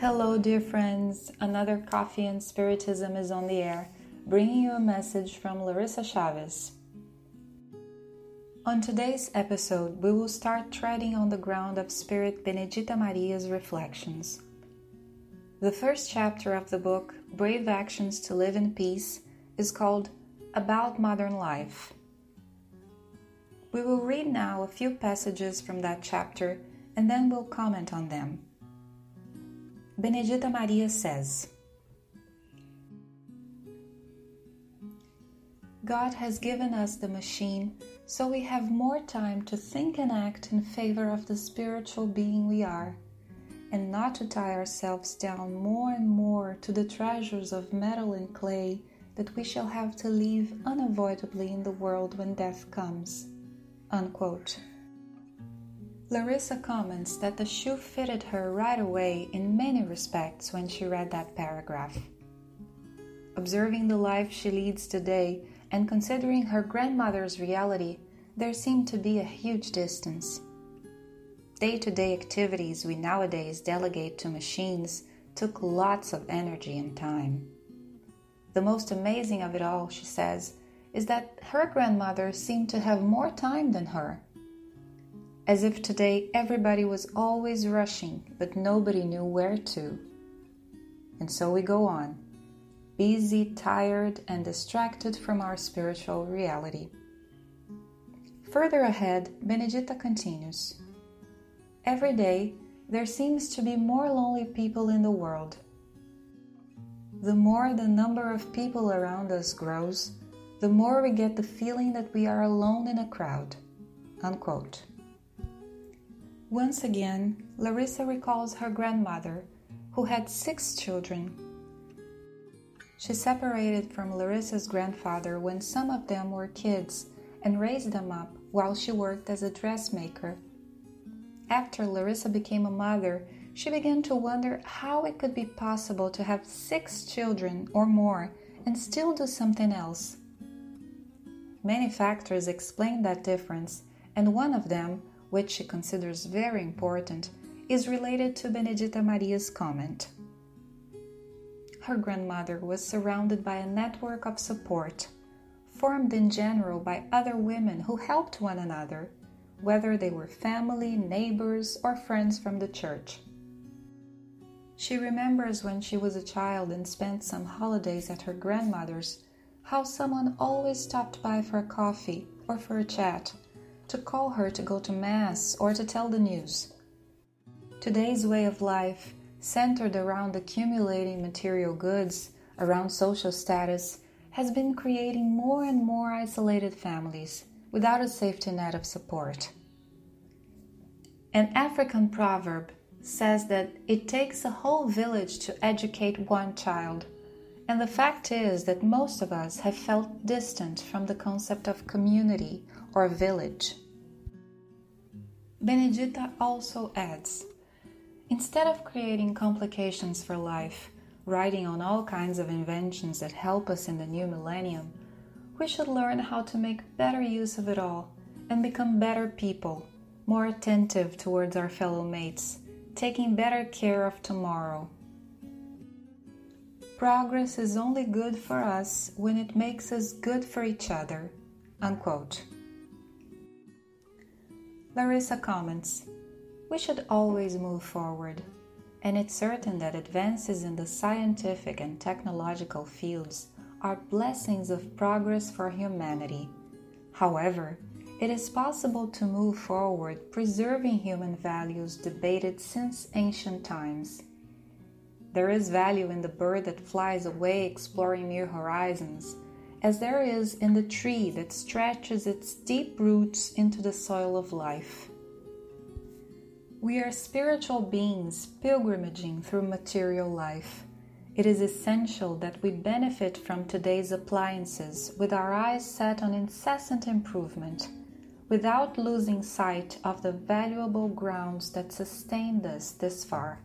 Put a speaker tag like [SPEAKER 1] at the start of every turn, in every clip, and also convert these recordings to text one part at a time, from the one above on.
[SPEAKER 1] Hello, dear friends. Another Coffee and Spiritism is on the air, bringing you a message from Larissa Chavez. On today's episode, we will start treading on the ground of Spirit Benedita Maria's reflections. The first chapter of the book, Brave Actions to Live in Peace, is called About Modern Life. We will read now a few passages from that chapter and then we'll comment on them. Benedita Maria says God has given us the machine so we have more time to think and act in favor of the spiritual being we are, and not to tie ourselves down more and more to the treasures of metal and clay that we shall have to leave unavoidably in the world when death comes. Unquote. Larissa comments that the shoe fitted her right away in many respects when she read that paragraph. Observing the life she leads today and considering her grandmother's reality, there seemed to be a huge distance. Day to day activities we nowadays delegate to machines took lots of energy and time. The most amazing of it all, she says, is that her grandmother seemed to have more time than her as if today everybody was always rushing, but nobody knew where to. And so we go on, busy, tired, and distracted from our spiritual reality. Further ahead, Benedita continues Every day, there seems to be more lonely people in the world. The more the number of people around us grows, the more we get the feeling that we are alone in a crowd. Unquote. Once again, Larissa recalls her grandmother, who had six children. She separated from Larissa's grandfather when some of them were kids and raised them up while she worked as a dressmaker. After Larissa became a mother, she began to wonder how it could be possible to have six children or more and still do something else. Many factors explain that difference, and one of them which she considers very important, is related to Benedita Maria's comment. Her grandmother was surrounded by a network of support, formed in general by other women who helped one another, whether they were family, neighbors, or friends from the church. She remembers when she was a child and spent some holidays at her grandmother's, how someone always stopped by for a coffee or for a chat to call her to go to Mass or to tell the news. Today's way of life, centered around accumulating material goods, around social status, has been creating more and more isolated families without a safety net of support. An African proverb says that it takes a whole village to educate one child. And the fact is that most of us have felt distant from the concept of community or village. Benedita also adds Instead of creating complications for life, riding on all kinds of inventions that help us in the new millennium, we should learn how to make better use of it all and become better people, more attentive towards our fellow mates, taking better care of tomorrow. Progress is only good for us when it makes us good for each other. Unquote. Larissa comments We should always move forward, and it's certain that advances in the scientific and technological fields are blessings of progress for humanity. However, it is possible to move forward preserving human values debated since ancient times. There is value in the bird that flies away exploring new horizons as there is in the tree that stretches its deep roots into the soil of life. We are spiritual beings pilgrimaging through material life. It is essential that we benefit from today's appliances with our eyes set on incessant improvement, without losing sight of the valuable grounds that sustained us this far.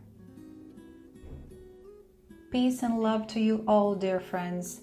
[SPEAKER 1] Peace and love to you all, dear friends